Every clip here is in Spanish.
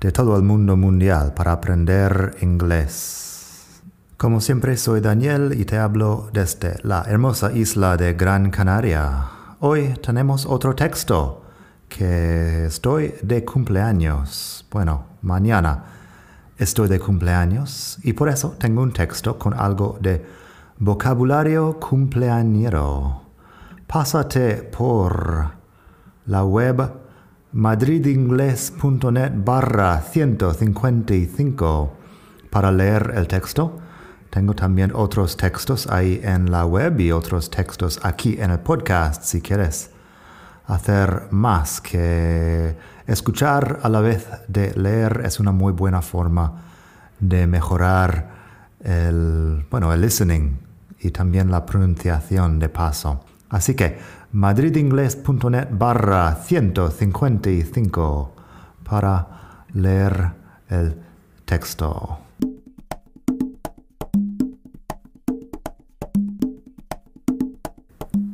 de todo el mundo mundial para aprender inglés. Como siempre soy Daniel y te hablo desde la hermosa isla de Gran Canaria. Hoy tenemos otro texto que estoy de cumpleaños. Bueno, mañana estoy de cumpleaños y por eso tengo un texto con algo de vocabulario cumpleañero. Pásate por la web madridingles.net barra 155 para leer el texto. Tengo también otros textos ahí en la web y otros textos aquí en el podcast si quieres hacer más que escuchar a la vez de leer es una muy buena forma de mejorar el, bueno, el listening y también la pronunciación de paso. Así que madridingles.net barra 155 para leer el texto.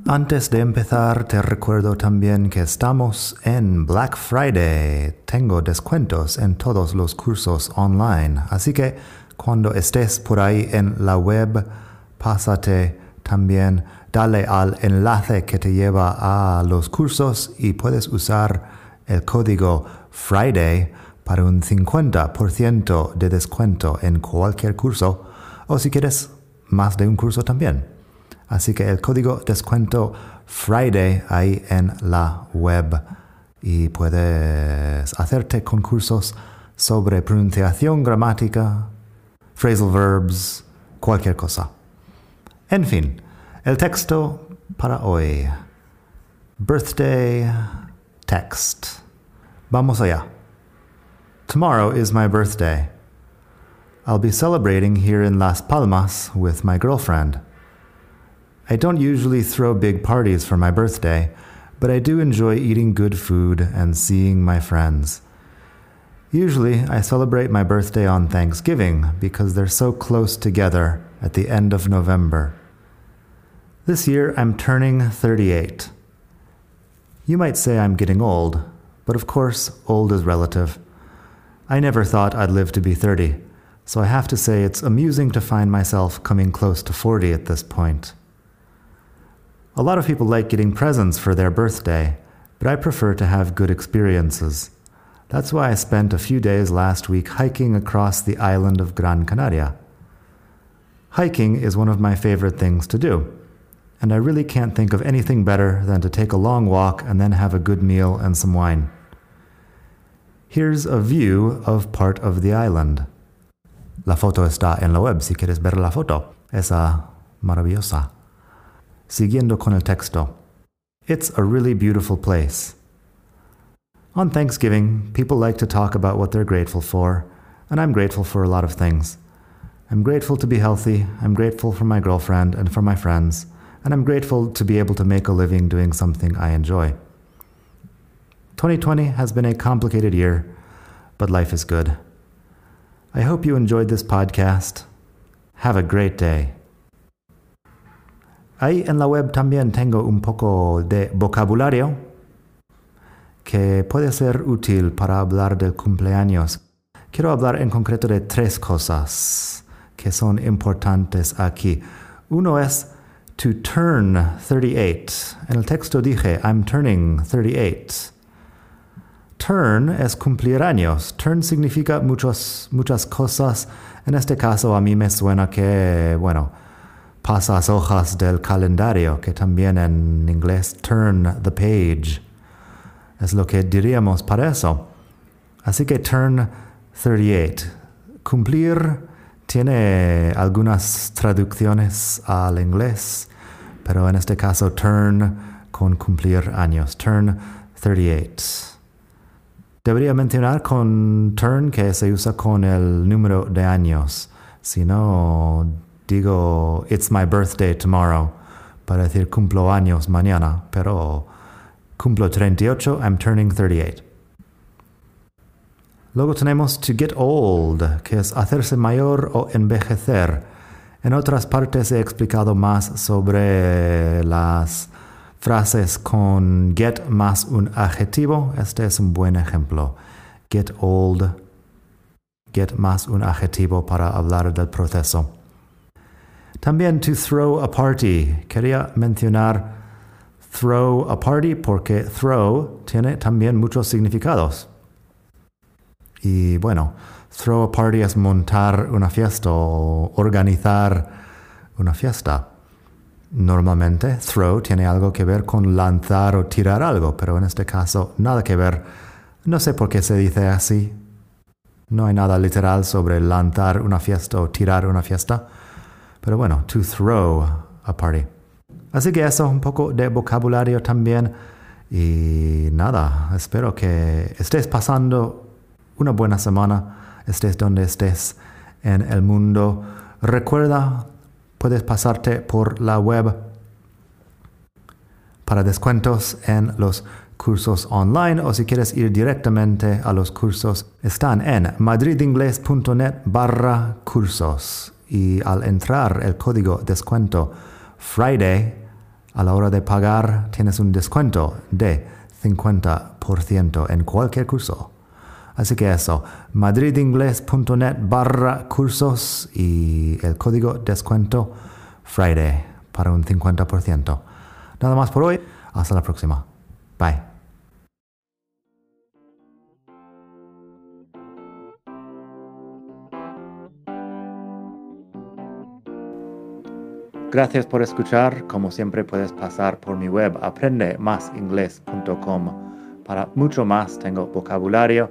Antes de empezar, te recuerdo también que estamos en Black Friday. Tengo descuentos en todos los cursos online, así que cuando estés por ahí en la web, pásate también dale al enlace que te lleva a los cursos y puedes usar el código Friday para un 50% de descuento en cualquier curso o si quieres más de un curso también. Así que el código descuento Friday ahí en la web y puedes hacerte concursos sobre pronunciación, gramática, phrasal verbs, cualquier cosa. En fin, el texto para hoy. Birthday text. Vamos allá. Tomorrow is my birthday. I'll be celebrating here in Las Palmas with my girlfriend. I don't usually throw big parties for my birthday, but I do enjoy eating good food and seeing my friends. Usually, I celebrate my birthday on Thanksgiving because they're so close together at the end of November. This year I'm turning 38. You might say I'm getting old, but of course, old is relative. I never thought I'd live to be 30, so I have to say it's amusing to find myself coming close to 40 at this point. A lot of people like getting presents for their birthday, but I prefer to have good experiences. That's why I spent a few days last week hiking across the island of Gran Canaria. Hiking is one of my favorite things to do and I really can't think of anything better than to take a long walk and then have a good meal and some wine. Here's a view of part of the island. La foto está en la web si quieres ver la foto. Esa maravillosa. Siguiendo con el texto. It's a really beautiful place. On Thanksgiving, people like to talk about what they're grateful for, and I'm grateful for a lot of things. I'm grateful to be healthy, I'm grateful for my girlfriend and for my friends, and I'm grateful to be able to make a living doing something I enjoy. 2020 has been a complicated year, but life is good. I hope you enjoyed this podcast. Have a great day. Ahí en la web también tengo un poco de vocabulario que puede ser útil para hablar del cumpleaños. Quiero hablar en concreto de tres cosas que son importantes aquí. Uno es to turn 38. En el texto dije, I'm turning 38. Turn es cumplir años. Turn significa muchos, muchas cosas. En este caso a mí me suena que, bueno, pasas hojas del calendario, que también en inglés turn the page. Es lo que diríamos para eso. Así que turn 38. Cumplir tiene algunas traducciones al inglés pero en este caso turn con cumplir años, turn 38. Debería mencionar con turn que se usa con el número de años. Si no, digo it's my birthday tomorrow para decir cumplo años mañana, pero cumplo 38, I'm turning 38. Luego tenemos to get old, que es hacerse mayor o envejecer. En otras partes he explicado más sobre las frases con get más un adjetivo. Este es un buen ejemplo. Get old, get más un adjetivo para hablar del proceso. También to throw a party. Quería mencionar throw a party porque throw tiene también muchos significados. Y bueno, throw a party es montar una fiesta o organizar una fiesta. Normalmente, throw tiene algo que ver con lanzar o tirar algo, pero en este caso nada que ver. No sé por qué se dice así. No hay nada literal sobre lanzar una fiesta o tirar una fiesta. Pero bueno, to throw a party. Así que eso, un poco de vocabulario también. Y nada, espero que estés pasando una buena semana, estés donde estés en el mundo. Recuerda puedes pasarte por la web para descuentos en los cursos online o si quieres ir directamente a los cursos están en madridingles.net barra cursos y al entrar el código descuento Friday a la hora de pagar tienes un descuento de 50% en cualquier curso. Así que eso, madridingles.net barra cursos y el código descuento Friday para un 50%. Nada más por hoy, hasta la próxima. Bye. Gracias por escuchar. Como siempre puedes pasar por mi web aprendemasingles.com. Para mucho más tengo vocabulario